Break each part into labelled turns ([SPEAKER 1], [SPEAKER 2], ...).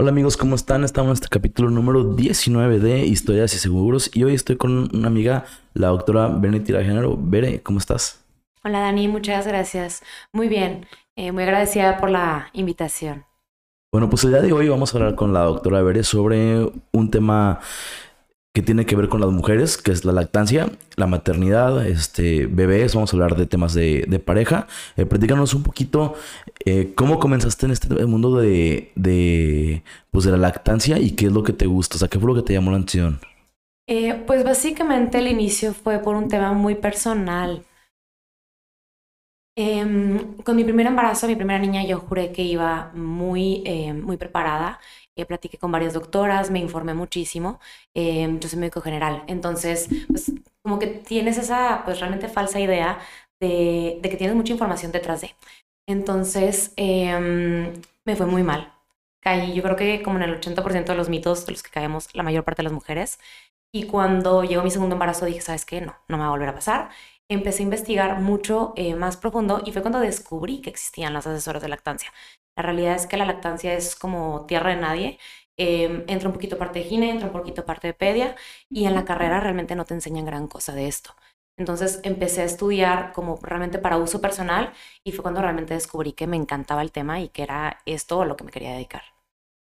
[SPEAKER 1] Hola amigos, ¿cómo están? Estamos en este capítulo número 19 de Historias y Seguros y hoy estoy con una amiga, la doctora Bene Género. Bere, ¿cómo estás?
[SPEAKER 2] Hola Dani, muchas gracias. Muy bien, eh, muy agradecida por la invitación.
[SPEAKER 1] Bueno, pues el día de hoy vamos a hablar con la doctora Bere sobre un tema que tiene que ver con las mujeres, que es la lactancia, la maternidad, este, bebés, vamos a hablar de temas de, pareja. Eh, platícanos un poquito eh, cómo comenzaste en este mundo de, de, pues de la lactancia y qué es lo que te gusta, o sea, qué fue lo que te llamó la atención.
[SPEAKER 2] Eh, pues básicamente el inicio fue por un tema muy personal. Em, con mi primer embarazo, mi primera niña, yo juré que iba muy, muy preparada eh, platiqué con varias doctoras, me informé muchísimo. Eh, yo soy médico general, entonces, pues como que tienes esa, pues realmente falsa idea de, de que tienes mucha información detrás de. Entonces, em, me fue muy mal. Caí, yo creo que como en el 80% de los mitos de los que caemos la mayor parte de las mujeres. Y cuando llegó mi segundo embarazo dije, ¿sabes qué? No, no me va a volver a pasar. Empecé a investigar mucho eh, más profundo y fue cuando descubrí que existían las asesoras de lactancia. La realidad es que la lactancia es como tierra de nadie. Em, entra un poquito parte de gine, entra un poquito parte de pedia y en la carrera realmente no te enseñan gran cosa de esto. Entonces empecé a estudiar como realmente para uso personal y fue cuando realmente descubrí que me encantaba el tema y que era esto a lo que me quería dedicar.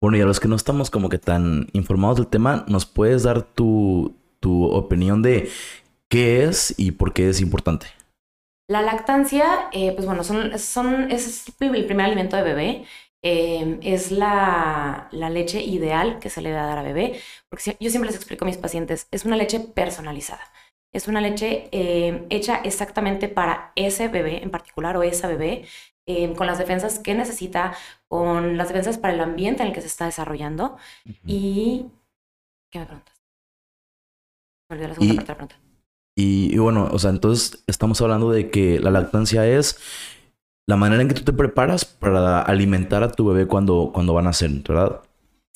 [SPEAKER 1] Bueno, y a los que no estamos como que tan informados del tema, ¿nos puedes dar tu, tu opinión de qué es y por qué es importante?
[SPEAKER 2] La lactancia, eh, pues bueno, son, son, es el primer alimento de bebé. Em, es la, la, leche ideal que se le va a dar a bebé, porque yo siempre les explico a mis pacientes, es una leche personalizada. Es una leche em, hecha exactamente para ese bebé en particular o esa bebé, em, con las defensas que necesita, con las defensas para el ambiente en el que se está desarrollando. Y... ¿Qué me preguntas?
[SPEAKER 1] Me olvidé la segunda parte de la pregunta. Y, bueno, o sea, entonces estamos hablando de que la lactancia es la manera en que tú te preparas para alimentar a tu bebé cuando, cuando van a nacer, ¿verdad?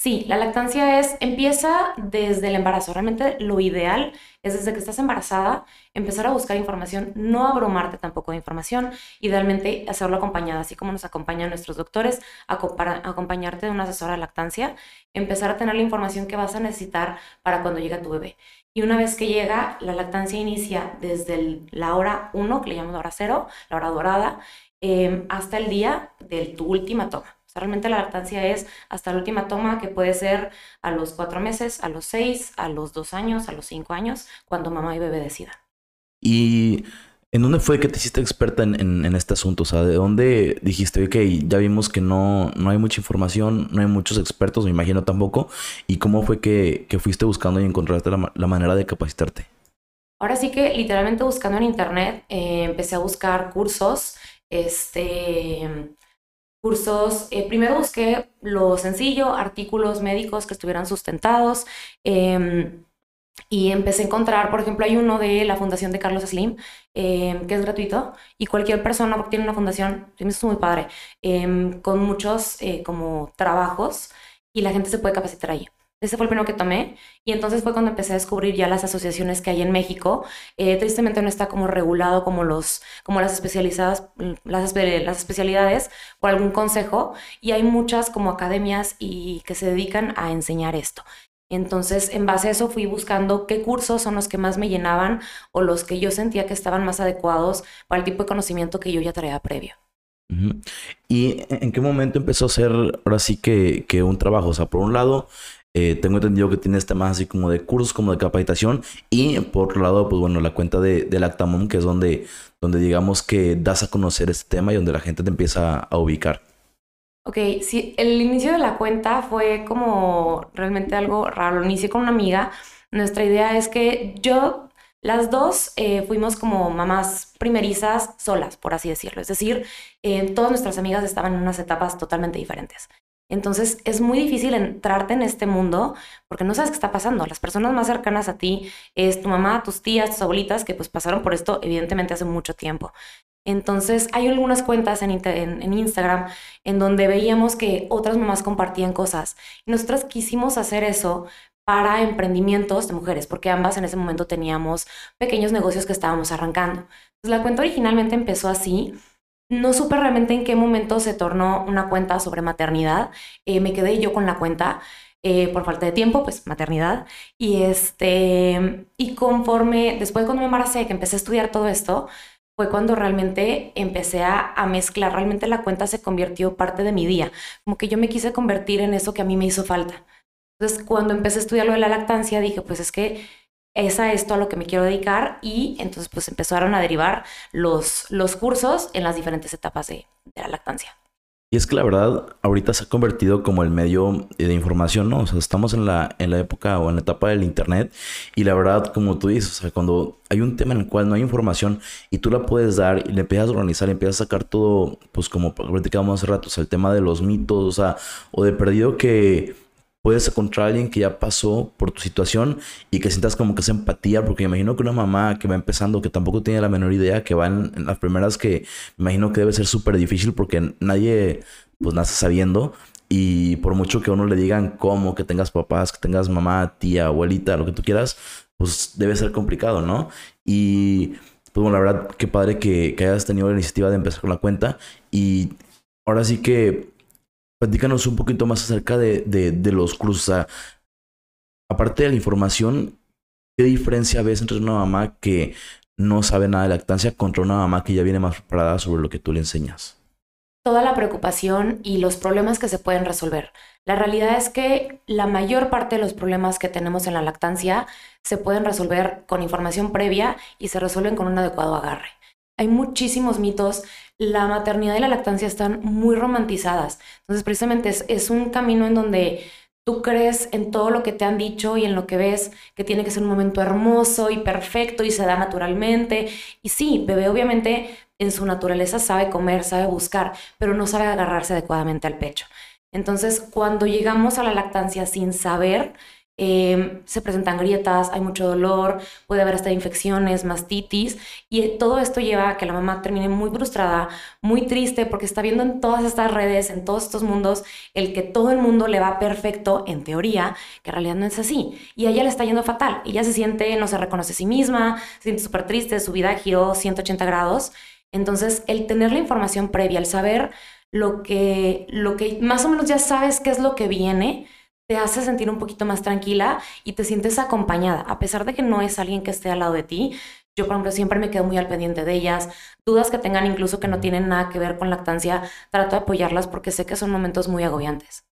[SPEAKER 2] Sí, la lactancia es, empieza desde el embarazo. Realmente lo ideal es desde que estás embarazada empezar a buscar información, no abrumarte tampoco de información, idealmente hacerlo acompañada, así como nos acompañan nuestros doctores, acompañarte de una asesora de lactancia, empezar a tener la información que vas a necesitar para cuando llegue tu bebé. Y una vez que llega, la lactancia inicia desde la hora 1, que le llamamos la hora 0, la hora dorada, em, hasta el día de tu última toma. O sea, realmente la lactancia es hasta la última toma, que puede ser a los cuatro meses, a los seis, a los dos años, a los cinco años, cuando mamá y bebé decidan.
[SPEAKER 1] Y ¿En dónde fue que te hiciste experta en, este asunto? O sea, ¿de dónde dijiste, ok, ya vimos que no, no hay mucha información, no hay muchos expertos, me imagino tampoco? ¿Y cómo fue que, fuiste buscando y encontraste la, manera de capacitarte?
[SPEAKER 2] Ahora sí que literalmente buscando en internet, eh, empecé a buscar cursos, este, cursos, eh, primero busqué lo sencillo, artículos médicos que estuvieran sustentados. Em, y empecé a encontrar, por ejemplo, hay uno de la Fundación de Carlos Slim, em, que es gratuito, y cualquier persona que tiene una fundación, es muy padre, em, con muchos eh, como trabajos, y la gente se puede capacitar allí. Ese fue el primero que tomé y entonces fue cuando empecé a descubrir ya las asociaciones que hay en México. Eh, tristemente no está como regulado como, los, como las, especializadas, las, las especialidades por algún consejo y hay muchas como academias y que se dedican a enseñar esto. Entonces, en base a eso fui buscando qué cursos son los que más me llenaban o los que yo sentía que estaban más adecuados para el tipo de conocimiento que yo ya traía previo.
[SPEAKER 1] ¿Y en qué momento empezó a ser ahora sí que, un trabajo? O sea, por un lado, eh, tengo entendido que tienes temas así como de cursos, como de capacitación. Y por otro lado, pues bueno, la cuenta de, de Lactamom, que es donde, donde digamos que das a conocer este tema y donde la gente te empieza a ubicar.
[SPEAKER 2] Ok, sí, el inicio de la cuenta fue como realmente algo raro. Lo inicié con una amiga. Nuestra idea es que yo, las dos eh, fuimos como mamás primerizas solas, por así decirlo. Es decir, eh, todas nuestras amigas estaban en unas etapas totalmente diferentes. Entonces es muy difícil entrarte en este mundo porque no sabes qué está pasando. Las personas más cercanas a ti es tu mamá, tus tías, tus abuelitas que pues pasaron por esto evidentemente hace mucho tiempo. Entonces, hay algunas cuentas en, Instagram en donde veíamos que otras mamás compartían cosas. Nosotras quisimos hacer eso para emprendimientos de mujeres, porque ambas en ese momento teníamos pequeños negocios que estábamos arrancando. La cuenta originalmente empezó así. no supe realmente en qué momento se tornó una cuenta sobre maternidad. Eh, me quedé yo con la cuenta. Eh, por falta de tiempo, pues maternidad. Y este, y conforme, después cuando me embaracé, que empecé a estudiar todo esto, fue cuando realmente empecé a, mezclar, realmente la cuenta se convirtió parte de mi día, como que yo me quise convertir en eso que a mí me hizo falta. Entonces, cuando empecé a estudiar lo de la lactancia, dije, pues es que es a esto a lo que me quiero dedicar y entonces pues empezaron a derivar los, los cursos en las diferentes etapas de la lactancia.
[SPEAKER 1] Y es que la verdad, ahorita se ha convertido como el medio de información, ¿no? O sea, estamos en la, en la época o en la etapa del Internet. Y la verdad, como tú dices, o sea, cuando hay un tema en el cual no hay información y tú la puedes dar y le empiezas a organizar y empiezas a sacar todo, pues como platicábamos hace rato, o sea, el tema de los mitos, o sea, o de perdido que puedes encontrar a alguien que ya pasó por tu situación y que sientas como que esa empatía, porque imagino que una mamá que va empezando, que tampoco tiene la menor idea, que va en, las primeras que imagino que debe ser súper difícil porque nadie pues nace sabiendo y por mucho que uno le digan cómo, que tengas papás, que tengas mamá, tía, abuelita, lo que tú quieras, pues debe ser complicado, ¿no? Y pues bueno, la verdad, qué padre que, que hayas tenido la iniciativa de empezar con la cuenta y ahora sí que platícanos un poquito más acerca de, de, los cursos. aparte de la información, ¿qué diferencia ves entre una mamá que no sabe nada de lactancia contra una mamá que ya viene más preparada sobre lo que tú le enseñas?
[SPEAKER 2] Toda la preocupación y los problemas que se pueden resolver. La realidad es que la mayor parte de los problemas que tenemos en la lactancia se pueden resolver con información previa y se resuelven con un adecuado agarre. Hay muchísimos mitos la maternidad y la lactancia están muy romantizadas. Entonces, precisamente es, un camino en donde tú crees en todo lo que te han dicho y en lo que ves que tiene que ser un momento hermoso y perfecto y se da naturalmente. Y sí, bebé obviamente en su naturaleza sabe comer, sabe buscar, pero no sabe agarrarse adecuadamente al pecho. Entonces, cuando llegamos a la lactancia sin saber, Em, se presentan grietas, hay mucho dolor, puede haber hasta infecciones, mastitis, y todo esto lleva a que la mamá termine muy frustrada, muy triste, porque está viendo en todas estas redes, en todos estos mundos, el que todo el mundo le va perfecto, en teoría, que en realidad no es así. Y a ella le está yendo fatal, ella se siente, no se reconoce a sí misma, se siente súper triste, su vida giró 180 grados. Entonces, el tener la información previa, el saber lo que, lo que más o menos ya sabes qué es lo que viene, te hace sentir un poquito más tranquila y te sientes acompañada, a pesar de que no es alguien que esté al lado de ti. Yo, por ejemplo, siempre me quedo muy al pendiente de ellas. Dudas que tengan incluso que no tienen nada que ver con lactancia, trato de apoyarlas porque sé que son momentos muy agobiantes.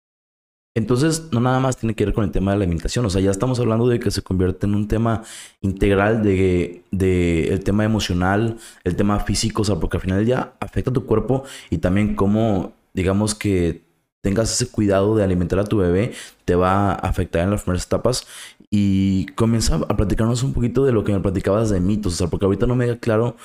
[SPEAKER 1] Entonces, no nada más tiene que ver con el tema de la alimentación. O sea, ya estamos hablando de que se convierte en un tema integral de, de el tema emocional, el tema físico, o sea, porque al final ya afecta a tu cuerpo y también cómo, digamos que tengas ese cuidado de alimentar a tu bebé, te va a afectar en las primeras etapas. Y comienza a platicarnos un poquito de lo que me platicabas de mitos, o sea, porque ahorita no me queda claro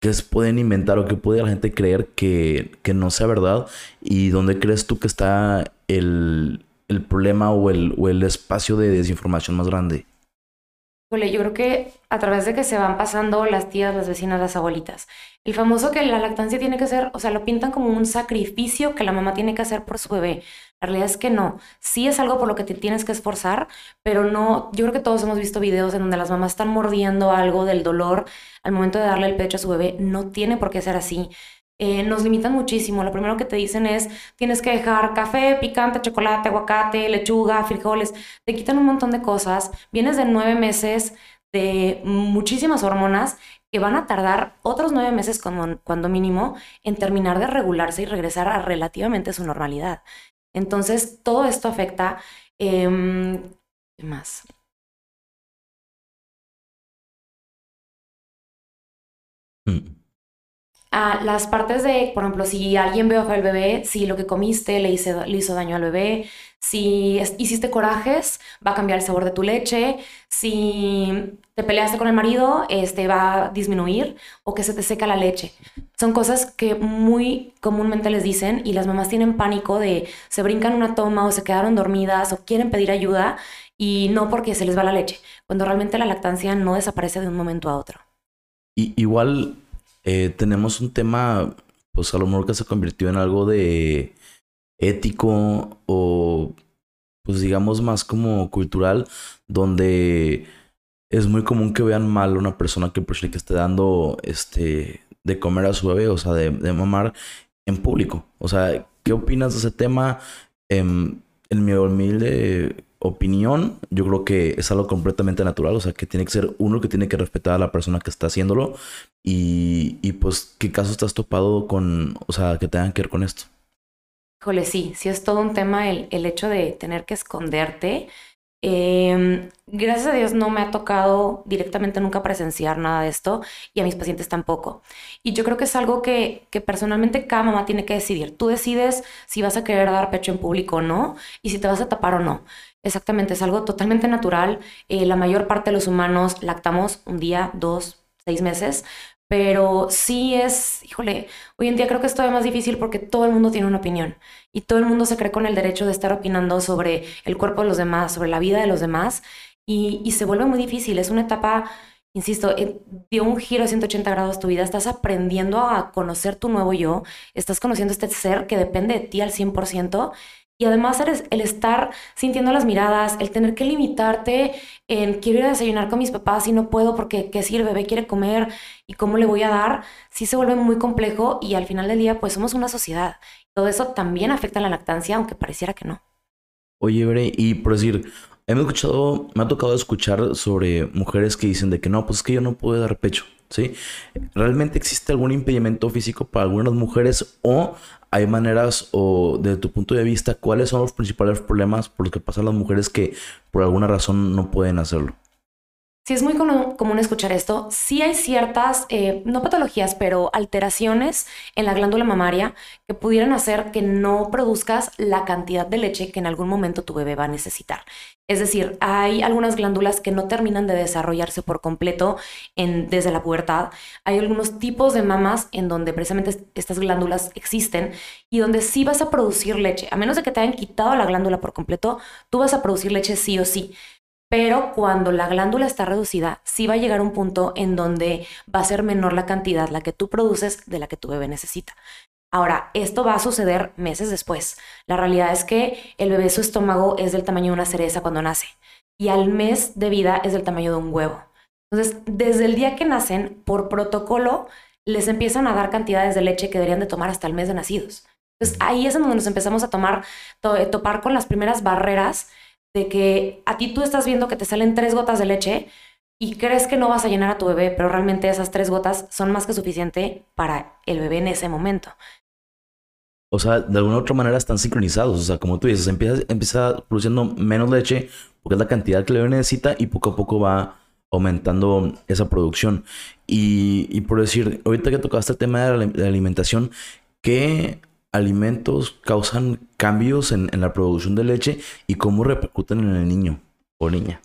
[SPEAKER 1] qué pueden inventar o qué puede la gente creer que, que no sea verdad y dónde crees tú que está el, el problema o el, o el espacio de desinformación más grande
[SPEAKER 2] yo creo que a través de que se van pasando las tías, las vecinas, las abuelitas. El famoso que la lactancia tiene que ser, o sea, lo pintan como un sacrificio que la mamá tiene que hacer por su bebé. La realidad es que no. Sí es algo por lo que te tienes que esforzar, pero no. Yo creo que todos hemos visto videos en donde las mamás están mordiendo algo del dolor al momento de darle el pecho a su bebé. No tiene por qué ser así. Eh, nos limitan muchísimo. Lo primero que te dicen es, tienes que dejar café, picante, chocolate, aguacate, lechuga, frijoles. Te quitan un montón de cosas. Vienes de nueve meses de muchísimas hormonas que van a tardar otros nueve meses cuando mínimo en terminar de regularse y regresar a relativamente su normalidad. Entonces, todo esto afecta... Eh, ¿Qué más? Mm a las partes de, por ejemplo, si alguien ve al bebé, si lo que comiste le, hizo, le hizo daño al bebé, si hiciste corajes, va a cambiar el sabor de tu leche, si te peleaste con el marido, este va a disminuir o que se te seca la leche. Son cosas que muy comúnmente les dicen y las mamás tienen pánico de se brincan una toma o se quedaron dormidas o quieren pedir ayuda y no porque se les va la leche, cuando realmente la lactancia no desaparece de un momento a otro.
[SPEAKER 1] Y, igual eh, tenemos un tema, pues a lo mejor que se convirtió en algo de ético o, pues digamos, más como cultural, donde es muy común que vean mal a una persona que, pues, que esté dando este de comer a su bebé, o sea, de, de mamar en público. O sea, ¿qué opinas de ese tema? Em, en mi humilde opinión, yo creo que es algo completamente natural, o sea, que tiene que ser uno que tiene que respetar a la persona que está haciéndolo y, y pues, ¿qué caso estás topado con, o sea, que tengan que ver con esto?
[SPEAKER 2] Híjole, sí, sí es todo un tema el, el hecho de tener que esconderte Em, gracias a Dios no me ha tocado directamente nunca presenciar nada de esto y a mis pacientes tampoco. Y yo creo que es algo que, que personalmente cada mamá tiene que decidir. Tú decides si vas a querer dar pecho en público o no y si te vas a tapar o no. Exactamente, es algo totalmente natural. Eh, la mayor parte de los humanos lactamos un día, dos, seis meses, pero sí es, híjole, hoy en día creo que es todavía más difícil porque todo el mundo tiene una opinión y todo el mundo se cree con el derecho de estar opinando sobre el cuerpo de los demás, sobre la vida de los demás y, se vuelve muy difícil. Es una etapa, insisto, eh, dio un giro de 180 grados tu vida. Estás aprendiendo a conocer tu nuevo yo, estás conociendo este ser que depende de ti al 100% y además eres el estar sintiendo las miradas, el tener que limitarte en quiero ir a desayunar con mis papás y no puedo porque qué si el bebé quiere comer y cómo le voy a dar, sí se vuelve muy complejo y al final del día pues somos una sociedad. Todo eso también afecta a la lactancia, aunque pareciera que no.
[SPEAKER 1] Oye, Bre, y por decir, he escuchado, me ha tocado escuchar sobre mujeres que dicen de que no, pues es que yo no puedo dar pecho, ¿sí? ¿Realmente existe algún impedimento físico para algunas mujeres o hay maneras o desde tu punto de vista, cuáles son los principales problemas por los que pasan las mujeres que por alguna razón no pueden hacerlo?
[SPEAKER 2] Sí, es muy común escuchar esto. Sí hay ciertas, eh, no patologías, pero alteraciones en la glándula mamaria que pudieran hacer que no produzcas la cantidad de leche que en algún momento tu bebé va a necesitar. Es decir, hay algunas glándulas que no terminan de desarrollarse por completo en, desde la pubertad. Hay algunos tipos de mamas en donde precisamente estas glándulas existen y donde sí vas a producir leche. A menos de que te hayan quitado la glándula por completo, tú vas a producir leche sí o sí pero cuando la glándula está reducida, sí va a llegar un punto en donde va a ser menor la cantidad, la que tú produces, de la que tu bebé necesita. Ahora, esto va a suceder meses después. La realidad es que el bebé su estómago es del tamaño de una cereza cuando nace y al mes de vida es del tamaño de un huevo. Entonces, desde el día que nacen, por protocolo, les empiezan a dar cantidades de leche que deberían de tomar hasta el mes de nacidos. Entonces, ahí es donde nos empezamos a tomar, topar con las primeras barreras de que a ti tú estás viendo que te salen tres gotas de leche y crees que no vas a llenar a tu bebé, pero realmente esas tres gotas son más que suficiente para el bebé en ese momento.
[SPEAKER 1] O sea, de alguna u otra manera están sincronizados. O sea, como tú dices, empieza, empieza produciendo menos leche porque es la cantidad que el bebé necesita y poco a poco va aumentando esa producción. Y, por decir, ahorita que tocaste el tema de la alimentación, ¿qué alimentos causan cambios en, la producción de leche y cómo repercuten en el niño o niña.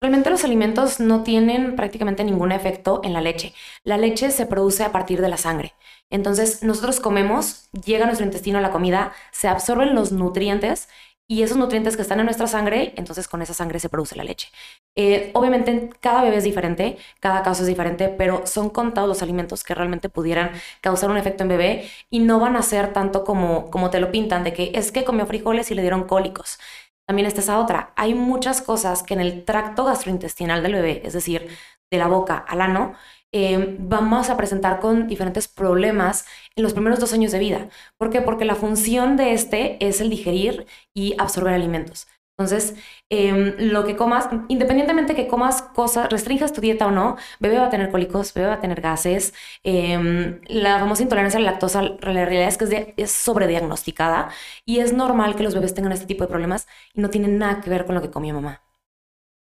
[SPEAKER 2] Realmente los alimentos no tienen prácticamente ningún efecto en la leche. La leche se produce a partir de la sangre. Entonces nosotros comemos, llega a nuestro intestino la comida, se absorben los nutrientes y esos nutrientes que están en nuestra sangre, entonces con esa sangre se produce la leche. Eh, obviamente cada bebé es diferente, cada caso es diferente, pero son contados los alimentos que realmente pudieran causar un efecto en bebé y no van a ser tanto como, como te lo pintan, de que es que comió frijoles y le dieron cólicos. También está esa otra. Hay muchas cosas que en el tracto gastrointestinal del bebé, es decir, de la boca al ano, eh, vamos a presentar con diferentes problemas en los primeros dos años de vida. ¿Por qué? Porque la función de este es el digerir y absorber alimentos. Entonces, em, lo que comas, independientemente que comas cosas, restringas tu dieta o no, bebé va a tener cólicos, bebé va a tener gases. Em, la famosa intolerancia a la lactosa, la realidad es que es, sobrediagnosticada y es normal que los bebés tengan este tipo de problemas y no tienen nada que ver con lo que comió mamá.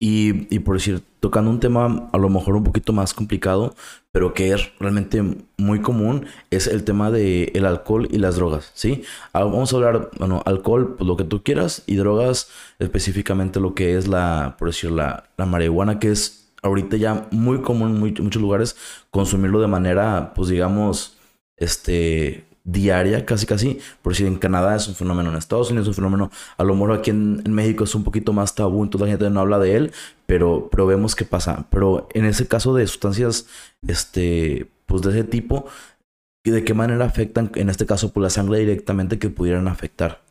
[SPEAKER 1] Y, y, por decir, tocando un tema a lo mejor un poquito más complicado, pero que es realmente muy común, es el tema del el alcohol y las drogas, ¿sí? Ah, vamos a hablar, bueno, alcohol, pues lo que tú quieras, y drogas, específicamente lo que es la, por decir, la, la marihuana, que es ahorita ya muy común en muchos lugares consumirlo de manera, pues digamos, este, diaria, casi casi. Por si en Canadá es un fenómeno, en Estados Unidos es un fenómeno, a lo mejor aquí en, México es un poquito más tabú, entonces la gente no habla de él, pero, pero vemos qué pasa. Pero en ese caso de sustancias, este, pues de ese tipo, ¿de qué manera afectan, en este caso, por pues, la sangre directamente que pudieran afectar?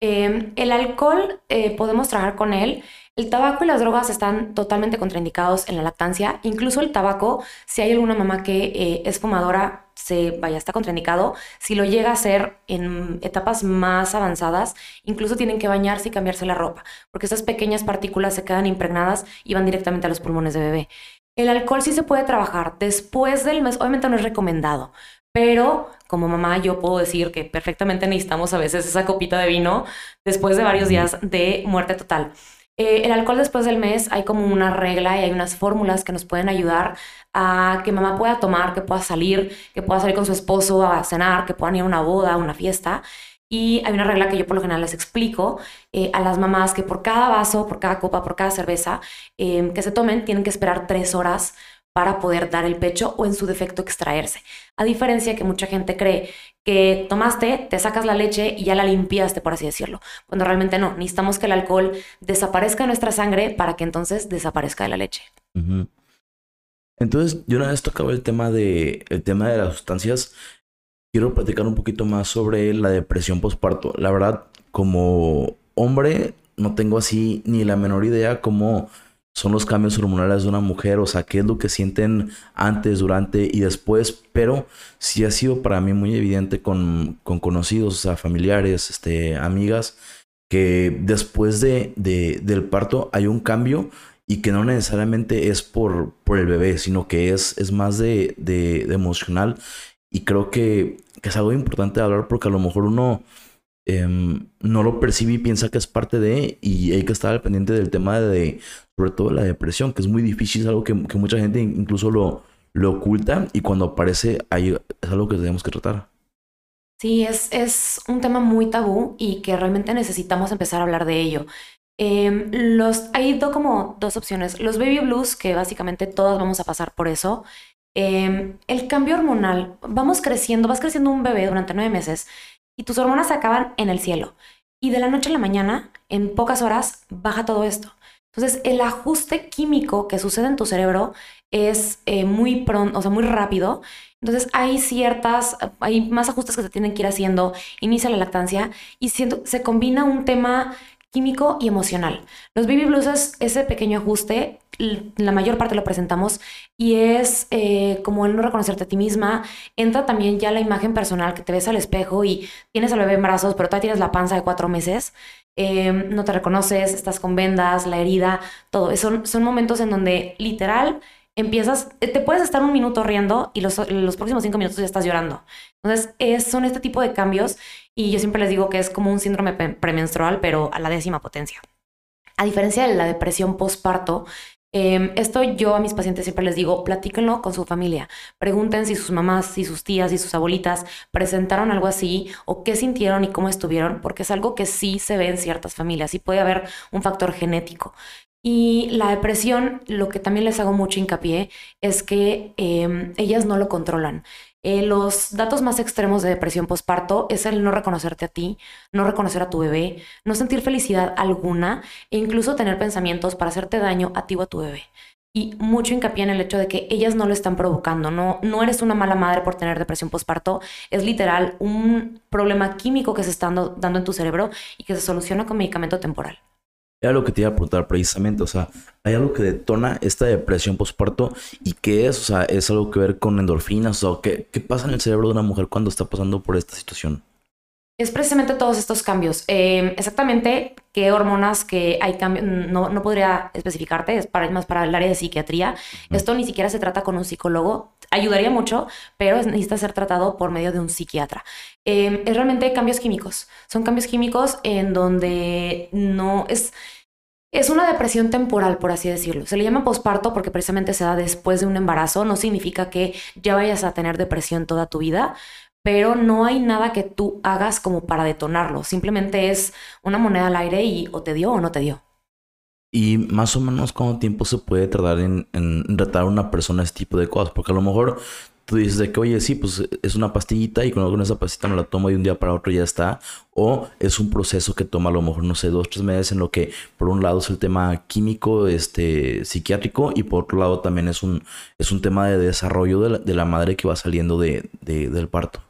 [SPEAKER 2] Em, el alcohol, eh, podemos trabajar con él El tabaco y las drogas están totalmente contraindicados en la lactancia. Incluso el tabaco, si hay alguna mamá que eh, es fumadora, se vaya, está contraindicado. Si lo llega a hacer en etapas más avanzadas, incluso tienen que bañarse y cambiarse la ropa, porque esas pequeñas partículas se quedan impregnadas y van directamente a los pulmones de bebé. El alcohol sí se puede trabajar después del mes, obviamente no es recomendado, pero como mamá yo puedo decir que perfectamente necesitamos a veces esa copita de vino después de varios días de muerte total. Eh, el alcohol después del mes hay como una regla y hay unas fórmulas que nos pueden ayudar a que mamá pueda tomar, que pueda salir, que pueda salir con su esposo a cenar, que puedan ir a una boda, a una fiesta. Y hay una regla que yo por lo general les explico eh, a las mamás que por cada vaso, por cada copa, por cada cerveza em, que se tomen, tienen que esperar tres horas para poder dar el pecho o en su defecto extraerse. A diferencia que mucha gente cree que tomaste, te sacas la leche y ya la limpiaste, por así decirlo. Cuando realmente no, necesitamos que el alcohol desaparezca de nuestra sangre para que entonces desaparezca de la leche.
[SPEAKER 1] Entonces, yo una vez tocaba el tema de el tema de las sustancias. Quiero platicar un poquito más sobre la depresión postparto. La verdad, como hombre, no tengo así ni la menor idea cómo son los cambios hormonales de una mujer, o sea, qué es lo que sienten antes, durante y después, pero sí ha sido para mí muy evidente con, con conocidos, o sea, familiares, este, amigas, que después de, de, del parto hay un cambio y que no necesariamente es por, por el bebé, sino que es, es más de, de, emocional. Y creo que, es algo importante hablar porque a lo mejor uno Em, no lo percibe y piensa que es parte de, y hay que estar al pendiente del tema de, sobre todo la depresión, que es muy difícil, es algo que, mucha gente incluso lo, lo oculta y cuando aparece ahí es algo que tenemos que tratar.
[SPEAKER 2] Sí, es, es un tema muy tabú y que realmente necesitamos empezar a hablar de ello. Em, los, hay como dos opciones. Los baby blues, que básicamente todas vamos a pasar por eso. Em, el cambio hormonal, vamos creciendo, vas creciendo un bebé durante nueve meses y tus hormonas acaban en el cielo. Y de la noche a la mañana, en pocas horas, baja todo esto. Entonces, el ajuste químico que sucede en tu cerebro es eh, muy pronto, o sea, muy rápido. Entonces, hay ciertas, hay más ajustes que se tienen que ir haciendo, inicia la lactancia y se combina un tema químico y emocional. Los baby blues es ese pequeño ajuste, la mayor parte lo presentamos y es eh, como el no reconocerte a ti misma. Entra también ya la imagen personal que te ves al espejo y tienes al bebé en brazos, pero todavía tienes la panza de cuatro meses. Em, no te reconoces, estás con vendas, la herida, todo. Son, son momentos en donde literal empiezas, te puedes estar un minuto riendo y los, los próximos cinco minutos ya estás llorando. Entonces, es, son este tipo de cambios y yo siempre les digo que es como un síndrome premenstrual, pero a la décima potencia. A diferencia de la depresión postparto, em, esto yo a mis pacientes siempre les digo, platíquenlo con su familia. Pregunten si sus mamás, si sus tías, y sus abuelitas presentaron algo así o qué sintieron y cómo estuvieron, porque es algo que sí se ve en ciertas familias y puede haber un factor genético. Y la depresión, lo que también les hago mucho hincapié es que em, ellas no lo controlan. Eh, los datos más extremos de depresión postparto es el no reconocerte a ti, no reconocer a tu bebé, no sentir felicidad alguna e incluso tener pensamientos para hacerte daño a ti o a tu bebé. Y mucho hincapié en el hecho de que ellas no lo están provocando, no, no eres una mala madre por tener depresión postparto, es literal un problema químico que se está dando en tu cerebro y que se soluciona con medicamento temporal.
[SPEAKER 1] Era lo que te iba a preguntar precisamente, o sea, ¿hay algo que detona esta depresión postparto? ¿Y qué es? O sea, ¿es algo que ver con endorfinas? O ¿qué, ¿qué pasa en el cerebro de una mujer cuando está pasando por esta situación?
[SPEAKER 2] Es precisamente todos estos cambios. Em, exactamente qué hormonas que hay cambios, no, no, podría especificarte, es para, más para el área de psiquiatría. Esto ni siquiera se trata con un psicólogo, ayudaría mucho, pero necesita ser tratado por medio de un psiquiatra. Em, es realmente cambios químicos. Son cambios químicos en donde no es... Es una depresión temporal, por así decirlo. Se le llama posparto porque precisamente se da después de un embarazo. No significa que ya vayas a tener depresión toda tu vida, pero no hay nada que tú hagas como para detonarlo. Simplemente es una moneda al aire y o te dio o no te dio.
[SPEAKER 1] Y más o menos cuánto tiempo se puede tardar en, en tratar a una persona este tipo de cosas. Porque a lo mejor tú dices de que, oye, sí, pues es una pastillita y con esa pastillita me la tomo de un día para otro ya está. O es un proceso que toma a lo mejor, no sé, dos, tres meses en lo que por un lado es el tema químico, este, psiquiátrico y por otro lado también es un, es un tema de desarrollo de la, madre que va saliendo de, del parto.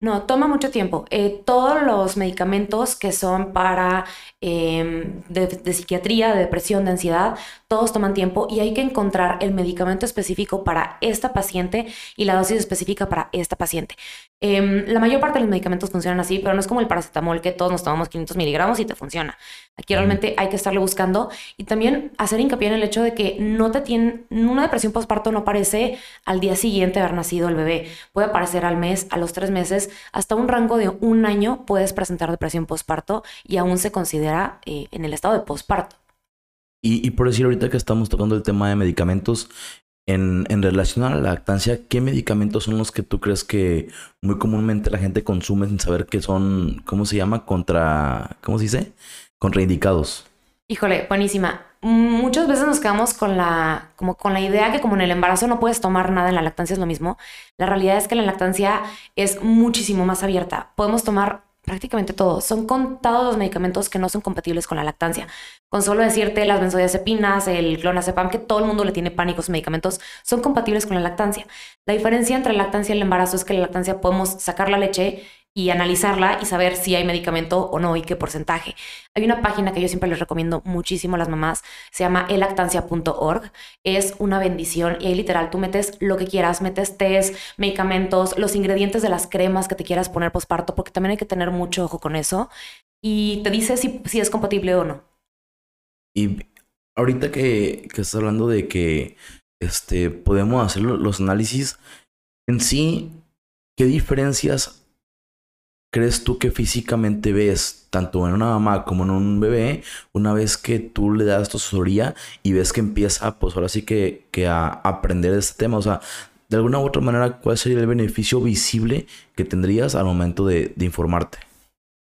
[SPEAKER 2] No, toma mucho tiempo. Eh, todos los medicamentos que son para em, de, psiquiatría, de depresión, de ansiedad, todos toman tiempo y hay que encontrar el medicamento específico para esta paciente y la dosis específica para esta paciente. Em, la mayor parte de los medicamentos funcionan así, pero no es como el paracetamol que todos nos tomamos 500 miligramos y te funciona. Aquí realmente hay que estarle buscando y también hacer hincapié en el hecho de que no te tiene, una depresión postparto no aparece al día siguiente de haber nacido el bebé, puede aparecer al mes, a los tres meses, hasta un rango de un año puedes presentar depresión postparto y aún se considera eh, en el estado de postparto.
[SPEAKER 1] Y, y, por decir ahorita que estamos tocando el tema de medicamentos, en, en, relación a la lactancia, ¿qué medicamentos son los que tú crees que muy comúnmente la gente consume sin saber que son, ¿cómo se llama? Contra, ¿cómo se dice? Contraindicados.
[SPEAKER 2] Híjole, buenísima. Muchas veces nos quedamos con la, como con la idea que como en el embarazo no puedes tomar nada, en la lactancia es lo mismo. La realidad es que la lactancia es muchísimo más abierta. Podemos tomar prácticamente todo. Son contados los medicamentos que no son compatibles con la lactancia. Con solo decirte las benzodiazepinas, el clonazepam, que todo el mundo le tiene pánico esos medicamentos, son compatibles con la lactancia. La diferencia entre la lactancia y el embarazo es que la lactancia podemos sacar la leche y analizarla y saber si hay medicamento o no y qué porcentaje. Hay una página que yo siempre les recomiendo muchísimo a las mamás, se llama elactancia.org. Es una bendición y ahí literal tú metes lo que quieras, metes test, medicamentos, los ingredientes de las cremas que te quieras poner posparto, porque también hay que tener mucho ojo con eso. Y te dice si, si es compatible o no.
[SPEAKER 1] Y ahorita que, que estás hablando de que este, podemos hacer los análisis, en sí, ¿qué diferencias crees tú que físicamente ves, tanto en una mamá como en un bebé, una vez que tú le das tu asesoría y ves que empieza, pues ahora sí que, que a aprender de este tema? O sea, de alguna u otra manera, ¿cuál sería el beneficio visible que tendrías al momento de, de informarte?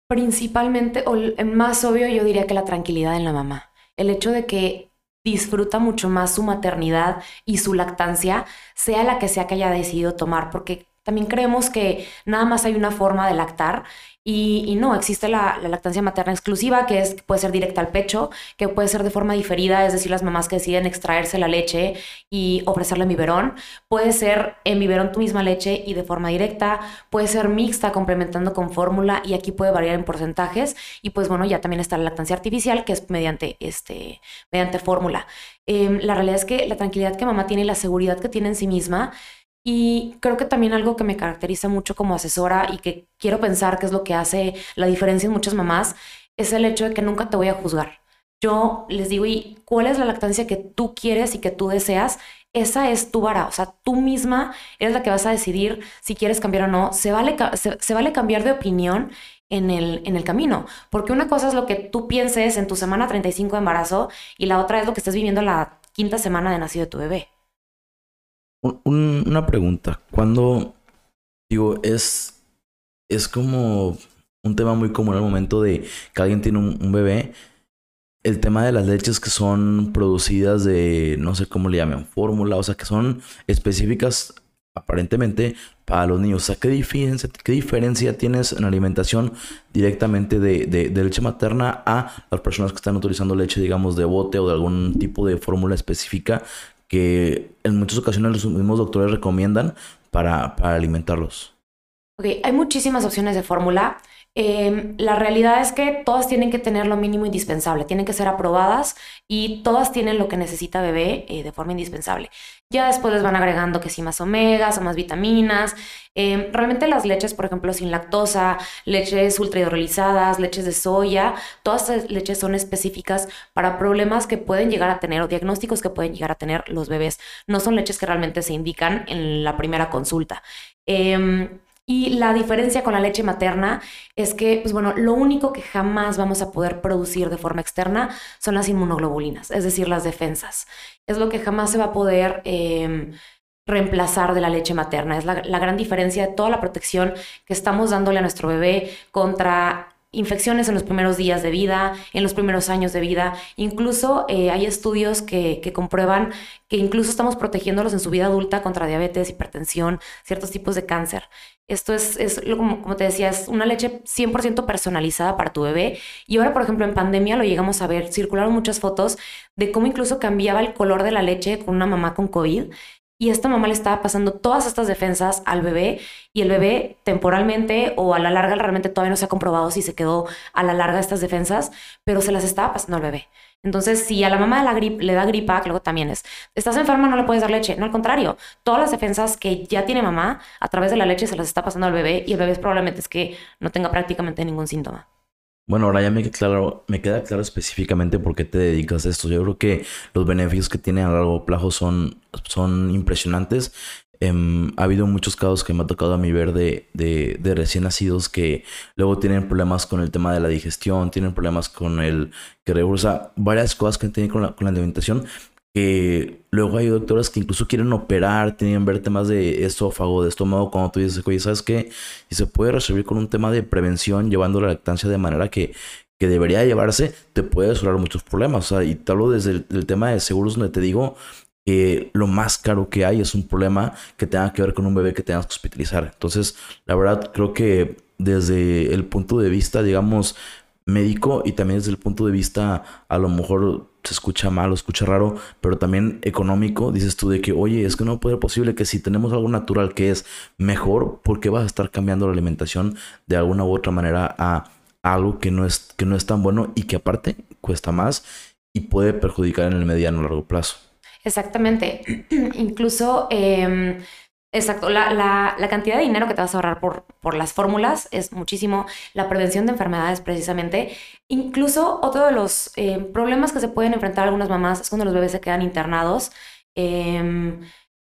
[SPEAKER 2] Principalmente, o más obvio, yo diría que la tranquilidad en la mamá. El hecho de que disfruta mucho más su maternidad y su lactancia, sea la que sea que haya decidido tomar, porque también creemos que nada más hay una forma de lactar y, no, existe la, lactancia materna exclusiva, que es, puede ser directa al pecho, que puede ser de forma diferida, es decir, las mamás que deciden extraerse la leche y ofrecerle en biberón. Puede ser en biberón tu misma leche y de forma directa. Puede ser mixta, complementando con fórmula y aquí puede variar en porcentajes. Y pues bueno, ya también está la lactancia artificial, que es mediante, este, mediante fórmula. Em, la realidad es que la tranquilidad que mamá tiene y la seguridad que tiene en sí misma y creo que también algo que me caracteriza mucho como asesora y que quiero pensar que es lo que hace la diferencia en muchas mamás es el hecho de que nunca te voy a juzgar. Yo les digo, ¿y cuál es la lactancia que tú quieres y que tú deseas? Esa es tu vara, o sea, tú misma eres la que vas a decidir si quieres cambiar o no. Se vale, se, vale cambiar de opinión en el, en el camino, porque una cosa es lo que tú pienses en tu semana 35 de embarazo y la otra es lo que estás viviendo la quinta semana de nacido de tu bebé
[SPEAKER 1] una pregunta. Cuando digo, es, es como un tema muy común al momento de que alguien tiene un, bebé. El tema de las leches que son producidas de, no sé cómo le llaman, fórmula, o sea, que son específicas aparentemente para los niños. O sea, ¿qué diferencia, qué diferencia tienes en alimentación directamente de, de, de, leche materna a las personas que están utilizando leche, digamos, de bote o de algún tipo de fórmula específica que en muchas ocasiones los mismos doctores recomiendan para, para alimentarlos.
[SPEAKER 2] Ok, hay muchísimas opciones de fórmula. Em, la realidad es que todas tienen que tener lo mínimo indispensable, tienen que ser aprobadas y todas tienen lo que necesita bebé eh, de forma indispensable. Ya después les van agregando que sí más omegas o más vitaminas. Em, realmente las leches, por ejemplo, sin lactosa, leches ultrahidrolizadas, leches de soya, todas estas leches son específicas para problemas que pueden llegar a tener o diagnósticos que pueden llegar a tener los bebés. No son leches que realmente se indican en la primera consulta. Em, y la diferencia con la leche materna es que, pues bueno, lo único que jamás vamos a poder producir de forma externa son las inmunoglobulinas, es decir, las defensas. Es lo que jamás se va a poder em, reemplazar de la leche materna. Es la, la gran diferencia de toda la protección que estamos dándole a nuestro bebé contra infecciones en los primeros días de vida, en los primeros años de vida. Incluso eh, hay estudios que, comprueban que incluso estamos protegiéndolos en su vida adulta contra diabetes, hipertensión, ciertos tipos de cáncer. Esto es, es como, como te decía, es una leche 100% personalizada para tu bebé. Y ahora, por ejemplo, en pandemia lo llegamos a ver, circularon muchas fotos de cómo incluso cambiaba el color de la leche con una mamá con COVID y esta mamá le estaba pasando todas estas defensas al bebé y el bebé temporalmente o a la larga realmente todavía no se ha comprobado si se quedó a la larga estas defensas, pero se las estaba pasando al bebé. Entonces, si a la mamá de la le da gripa, que luego también es, estás enferma, no le puedes dar leche. No, al contrario, todas las defensas que ya tiene mamá a través de la leche se las está pasando al bebé y el bebé probablemente es que no tenga prácticamente ningún síntoma.
[SPEAKER 1] Bueno, ahora ya me queda claro, me queda claro específicamente por qué te dedicas a esto. Yo creo que los beneficios que tiene a largo plazo son, son impresionantes. Em, ha habido muchos casos que me ha tocado a mí ver de, de, de, recién nacidos que luego tienen problemas con el tema de la digestión, tienen problemas con el que o sea, varias cosas que tienen con la, con la alimentación que luego hay doctoras que incluso quieren operar, tienen ver temas de esófago, de estómago, cuando tú dices, oye, ¿sabes qué? Y se puede resolver con un tema de prevención, llevando la lactancia de manera que, que debería llevarse, te puede resolver muchos problemas. O sea, y te hablo desde el, tema de seguros donde te digo que lo más caro que hay es un problema que tenga que ver con un bebé que tengas que hospitalizar. Entonces, la verdad, creo que desde el punto de vista, digamos, médico y también desde el punto de vista a lo mejor se escucha mal o escucha raro, pero también económico, dices tú de que, oye, es que no puede ser posible que si tenemos algo natural que es mejor, ¿por qué vas a estar cambiando la alimentación de alguna u otra manera a algo que no es, que no es tan bueno y que aparte cuesta más y puede perjudicar en el mediano o largo plazo?
[SPEAKER 2] Exactamente. Incluso... Em, Exacto, la, la, la, cantidad de dinero que te vas a ahorrar por, por las fórmulas es muchísimo, la prevención de enfermedades precisamente. Incluso otro de los eh, problemas que se pueden enfrentar algunas mamás es cuando los bebés se quedan internados. Eh,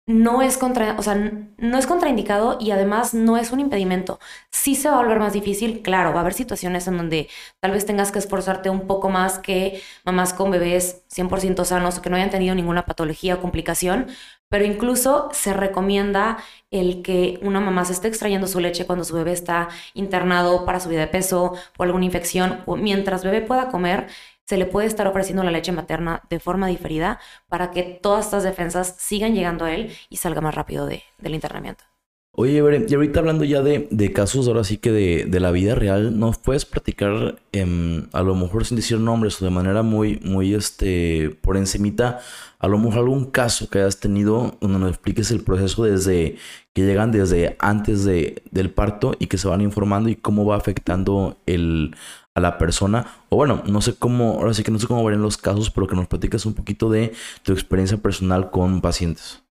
[SPEAKER 2] no es contra, o sea, no es contraindicado y además no es un impedimento. Sí se va a volver más difícil, claro, va a haber situaciones en donde tal vez tengas que esforzarte un poco más que mamás con bebés 100% sanos o que no hayan tenido ninguna patología o complicación, pero incluso se recomienda el que una mamá se esté extrayendo su leche cuando su bebé está internado para subida de peso o alguna infección, o mientras bebé pueda comer, se le puede estar ofreciendo la leche materna de forma diferida para que todas estas defensas sigan llegando a él y salga más rápido de, del internamiento.
[SPEAKER 1] Oye, y ahorita hablando ya de, de, casos, ahora sí que de, de, la vida real, ¿nos puedes platicar, em, a lo mejor sin decir nombres o de manera muy, muy, este, por encimita, a lo mejor algún caso que hayas tenido donde nos expliques el proceso desde que llegan desde antes de, del parto y que se van informando y cómo va afectando el, a la persona. O bueno, no sé cómo, ahora sí que no sé cómo en los casos, pero que nos platicas un poquito de tu experiencia personal con pacientes.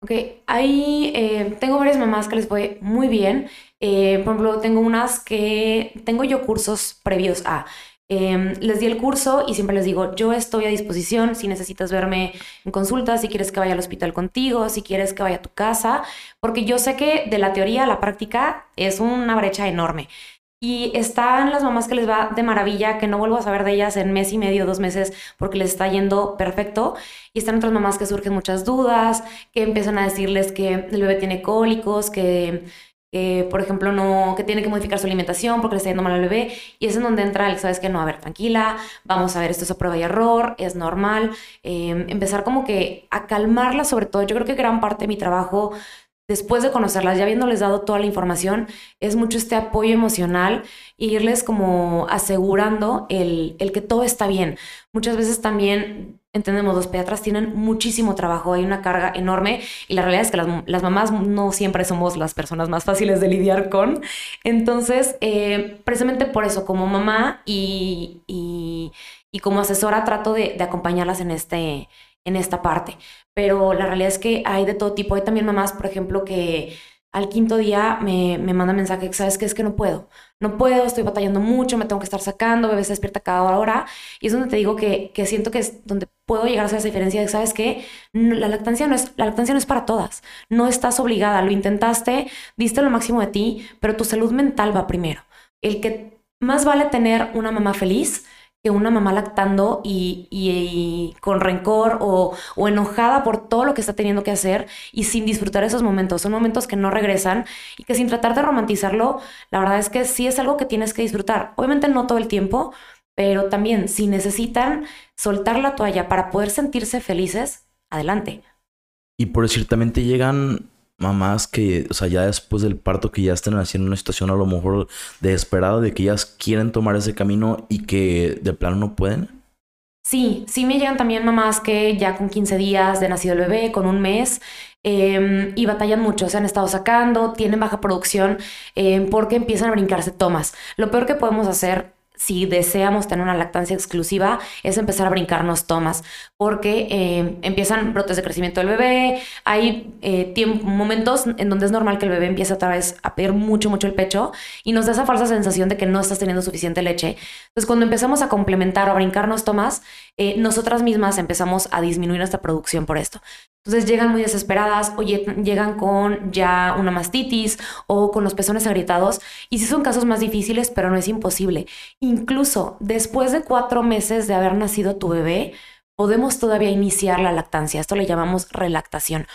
[SPEAKER 2] Ok, ahí eh, tengo varias mamás que les fue muy bien. Eh, por ejemplo, tengo unas que tengo yo cursos previos a. Em, les di el curso y siempre les digo, yo estoy a disposición si necesitas verme en consulta, si quieres que vaya al hospital contigo, si quieres que vaya a tu casa, porque yo sé que de la teoría a la práctica es una brecha enorme. Y están las mamás que les va de maravilla, que no vuelvo a saber de ellas en mes y medio, dos meses, porque les está yendo perfecto. Y están otras mamás que surgen muchas dudas, que empiezan a decirles que el bebé tiene cólicos, que, por ejemplo, no, que tiene que modificar su alimentación porque le está yendo mal al bebé. Y es en donde entra el, sabes que no, a ver, tranquila, vamos a ver, esto es a prueba y error, es normal. Em, empezar como que a calmarla sobre todo. Yo creo que gran parte de mi trabajo después de conocerlas, ya habiéndoles dado toda la información, es mucho este apoyo emocional e irles como asegurando el, el, que todo está bien. Muchas veces también, entendemos, los pediatras tienen muchísimo trabajo, hay una carga enorme y la realidad es que las, las mamás no siempre somos las personas más fáciles de lidiar con. Entonces, eh, precisamente por eso, como mamá y, y, como asesora, trato de, de acompañarlas en este en esta parte. Pero la realidad es que hay de todo tipo. Hay también mamás, por ejemplo, que al quinto día me, me manda mensaje, ¿sabes qué? Es que no puedo. No puedo, estoy batallando mucho, me tengo que estar sacando, bebé se despierta cada hora. Y es donde te digo que, que siento que es donde puedo llegar a hacer esa diferencia de, ¿sabes qué? La lactancia, no es, la lactancia no es para todas. No estás obligada, lo intentaste, diste lo máximo de ti, pero tu salud mental va primero. El que más vale tener una mamá feliz que una mamá lactando y, con rencor o, enojada por todo lo que está teniendo que hacer y sin disfrutar esos momentos. Son momentos que no regresan y que sin tratar de romantizarlo, la verdad es que sí es algo que tienes que disfrutar. Obviamente no todo el tiempo, pero también si necesitan soltar la toalla para poder sentirse felices, adelante.
[SPEAKER 1] Y por decir, también llegan mamás que, o sea, ya después del parto que ya están haciendo una situación a lo mejor desesperada de que ellas quieren tomar ese camino y que de plano no pueden?
[SPEAKER 2] Sí, sí me llegan también mamás que ya con 15 días de nacido el bebé, con un mes, em, y batallan mucho, se han estado sacando, tienen baja producción em, porque empiezan a brincarse tomas. Lo peor que podemos hacer si deseamos tener una lactancia exclusiva, es empezar a brincarnos tomas, porque eh, empiezan brotes de crecimiento del bebé, hay eh, momentos en donde es normal que el bebé empiece otra vez a pedir mucho, mucho el pecho y nos da esa falsa sensación de que no estás teniendo suficiente leche. Entonces, cuando empezamos a complementar o a brincarnos tomas, eh, nosotras mismas empezamos a disminuir nuestra producción por esto. Entonces llegan muy desesperadas o llegan con ya una mastitis o con los pezones agrietados. Y sí son casos más difíciles, pero no es imposible. Incluso después de cuatro meses de haber nacido tu bebé, podemos todavía iniciar la lactancia. Esto le llamamos relactación.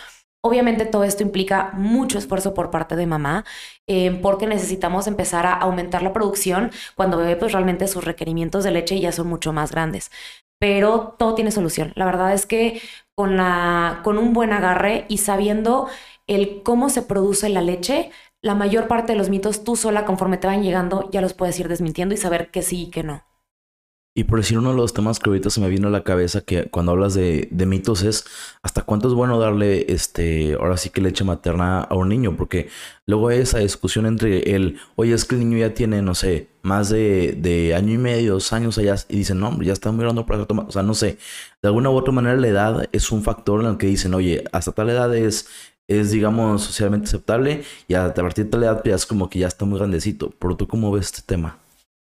[SPEAKER 2] Obviamente todo esto implica mucho esfuerzo por parte de mamá, eh, porque necesitamos empezar a aumentar la producción cuando bebé pues realmente sus requerimientos de leche ya son mucho más grandes pero todo tiene solución. La verdad es que con, la, con un buen agarre y sabiendo el cómo se produce la leche, la mayor parte de los mitos tú sola, conforme te van llegando, ya los puedes ir desmintiendo y saber que sí y que no.
[SPEAKER 1] Y por decir uno de los temas que ahorita se me vino a la cabeza que cuando hablas de, mitos es hasta cuánto es bueno darle este ahora sí que leche materna a un niño, porque luego hay esa discusión entre el, oye, es que el niño ya tiene, no sé, más de, año y medio, dos años allá, y dicen, no, hombre, ya está muy grande para tomar, o sea, no sé, de alguna u otra manera la edad es un factor en el que dicen, oye, hasta tal edad es, es digamos, socialmente aceptable, y a partir de tal edad ya es como que ya está muy grandecito. ¿Por tú cómo ves este tema?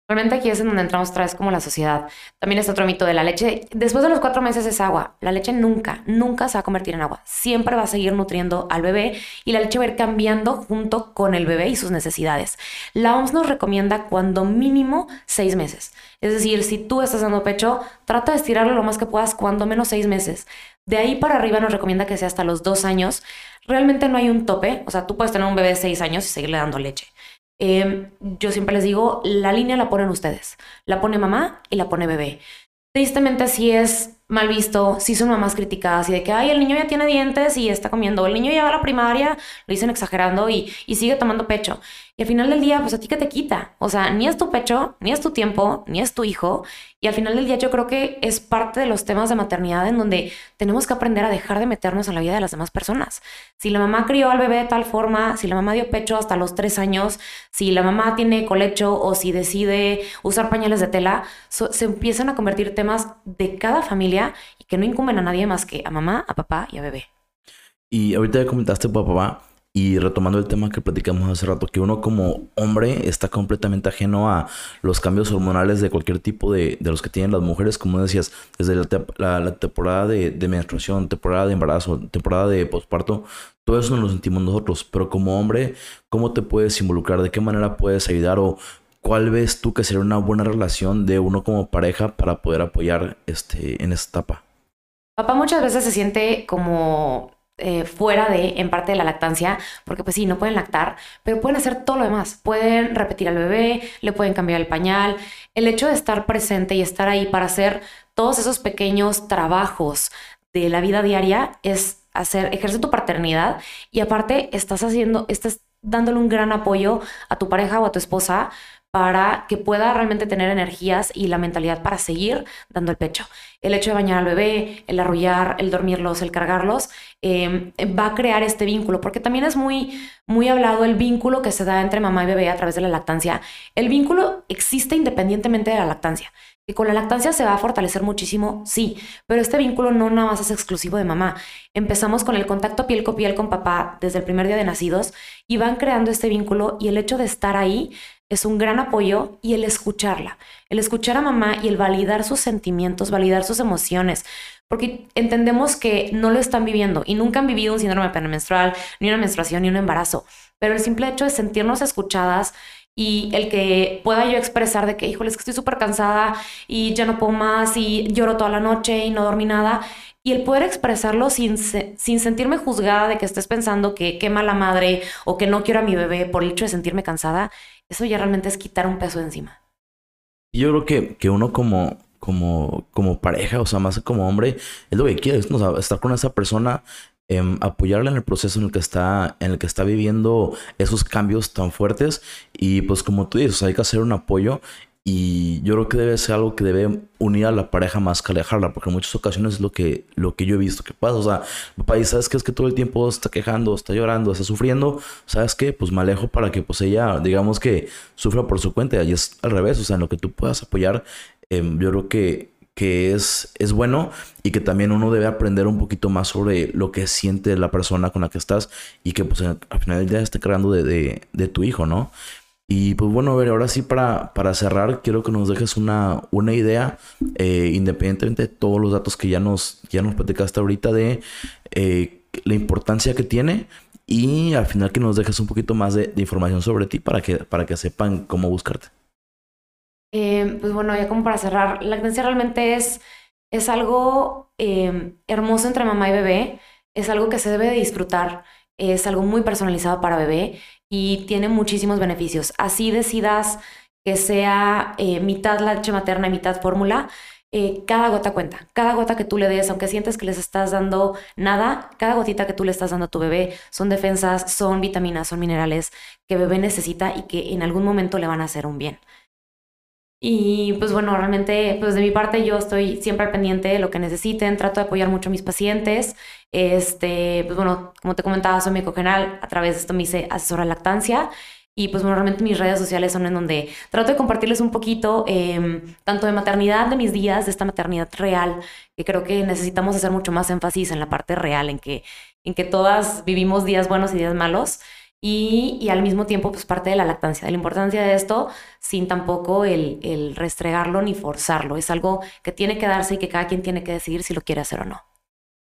[SPEAKER 2] Realmente aquí es en donde entramos otra vez como la sociedad. También está otro mito de la leche. Después de los cuatro meses es agua. La leche nunca, nunca se va a convertir en agua. Siempre va a seguir nutriendo al bebé y la leche va a ir cambiando junto con el bebé y sus necesidades. La OMS nos recomienda cuando mínimo seis meses. Es decir, si tú estás dando pecho, trata de estirarlo lo más que puedas cuando menos seis meses. De ahí para arriba nos recomienda que sea hasta los dos años. Realmente no hay un tope. O sea, tú puedes tener un bebé de seis años y seguirle dando leche. Em, yo siempre les digo, la línea la ponen ustedes. La pone mamá y la pone bebé. Tristemente sí es mal visto, sí son mamás criticadas y de que, ay, el niño ya tiene dientes y está comiendo, el niño ya va a la primaria, lo dicen exagerando y, y sigue tomando pecho. Y al final del día, pues a ti que te quita. O sea, ni es tu pecho, ni es tu tiempo, ni es tu hijo. Y al final del día yo creo que es parte de los temas de maternidad en donde tenemos que aprender a dejar de meternos en la vida de las demás personas. Si la mamá crió al bebé de tal forma, si la mamá dio pecho hasta los tres años, si la mamá tiene colecho o si decide usar pañales de tela, se empiezan a convertir temas de cada familia y que no incumben a nadie más que a mamá, a papá y a bebé.
[SPEAKER 1] Y ahorita comentaste papá, y retomando el tema que platicamos hace rato, que uno como hombre está completamente ajeno a los cambios hormonales de cualquier tipo de, de los que tienen las mujeres, como decías, desde la, temporada de, de, menstruación, temporada de embarazo, temporada de posparto, todo eso nos lo sentimos nosotros, pero como hombre, ¿cómo te puedes involucrar? ¿De qué manera puedes ayudar? ¿O cuál ves tú que sería una buena relación de uno como pareja para poder apoyar este, en esta etapa?
[SPEAKER 2] Papá muchas veces se siente como eh, fuera de, en parte de la lactancia, porque pues sí, no pueden lactar, pero pueden hacer todo lo demás. Pueden repetir al bebé, le pueden cambiar el pañal. El hecho de estar presente y estar ahí para hacer todos esos pequeños trabajos de la vida diaria es hacer, ejercer tu paternidad y aparte estás haciendo, estás dándole un gran apoyo a tu pareja o a tu esposa para que pueda realmente tener energías y la mentalidad para seguir dando el pecho. El hecho de bañar al bebé, el arrullar, el dormirlos, el cargarlos, em, va a crear este vínculo, porque también es muy, muy hablado el vínculo que se da entre mamá y bebé a través de la lactancia. El vínculo existe independientemente de la lactancia. Que con la lactancia se va a fortalecer muchísimo, sí, pero este vínculo no nada más es exclusivo de mamá. Empezamos con el contacto piel con piel con papá desde el primer día de nacidos y van creando este vínculo y el hecho de estar ahí es un gran apoyo y el escucharla, el escuchar a mamá y el validar sus sentimientos, validar sus emociones, porque entendemos que no lo están viviendo y nunca han vivido un síndrome premenstrual, ni una menstruación, ni un embarazo, pero el simple hecho de sentirnos escuchadas y el que pueda yo expresar de que, híjole, es que estoy súper cansada y ya no puedo más y lloro toda la noche y no dormí nada, y el poder expresarlo sin, sin sentirme juzgada de que estés pensando que qué mala madre o que no quiero a mi bebé por el hecho de sentirme cansada, eso ya realmente es quitar un peso encima.
[SPEAKER 1] Yo creo que, que uno como, como, como pareja, o sea, más como hombre, es lo que quiere, es estar con esa persona, eh, apoyarla en el proceso en el que está, en el que está viviendo esos cambios tan fuertes. Y pues como tú dices, hay que hacer un apoyo Y yo creo que debe ser algo que debe unir a la pareja más que alejarla, porque en muchas ocasiones es lo que, lo que yo he visto que pasa. O sea, papá, ¿y sabes qué? Es que todo el tiempo está quejando, está llorando, está sufriendo. ¿Sabes qué? Pues me alejo para que pues ella, digamos que sufra por su cuenta. Y es al revés, o sea, en lo que tú puedas apoyar, em, yo creo que, que es, es bueno y que también uno debe aprender un poquito más sobre lo que siente la persona con la que estás y que pues al final día esté creando de, de, de tu hijo, ¿no? Y pues bueno, a ver, ahora sí para, para cerrar, quiero que nos dejes una, una idea, eh, independientemente de todos los datos que ya nos, ya nos platicaste ahorita, de eh, la importancia que tiene y al final que nos dejes un poquito más de, información sobre ti para que, para que sepan cómo buscarte.
[SPEAKER 2] Eh, pues bueno, ya como para cerrar, la lactancia realmente es, es algo hermoso entre mamá y bebé, es algo que se debe de disfrutar, es algo muy personalizado para bebé y tiene muchísimos beneficios. Así decidas que sea eh, mitad leche materna y mitad fórmula, eh, cada gota cuenta. Cada gota que tú le des, aunque sientes que les estás dando nada, cada gotita que tú le estás dando a tu bebé son defensas, son vitaminas, son minerales que bebé necesita y que en algún momento le van a hacer un bien. Y pues bueno, realmente, pues de mi parte yo estoy siempre al pendiente de lo que necesiten, trato de apoyar mucho a mis pacientes. Este, pues bueno, como te comentaba, soy médico general, a través de esto me hice asesora lactancia. Y pues bueno, realmente mis redes sociales son en donde trato de compartirles un poquito, em, tanto de maternidad, de mis días, de esta maternidad real, que creo que necesitamos hacer mucho más énfasis en la parte real, en que, en que todas vivimos días buenos y días malos y, al mismo tiempo pues parte de la lactancia, de la importancia de esto sin tampoco el, el restregarlo ni forzarlo. Es algo que tiene que darse y que cada quien tiene que decidir si lo quiere hacer o no.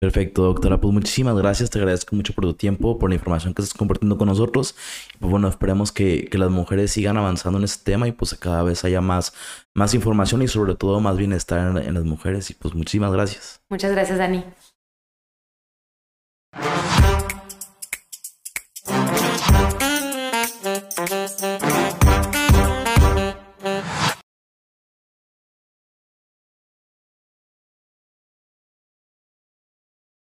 [SPEAKER 1] Perfecto, doctora. Pues muchísimas gracias. Te agradezco mucho por tu tiempo, por la información que estás compartiendo con nosotros. Pues bueno, esperemos que, que, las mujeres sigan avanzando en este tema y pues cada vez haya más, más información y sobre todo más bienestar en, en las mujeres. Y pues muchísimas gracias.
[SPEAKER 2] Muchas gracias, Dani.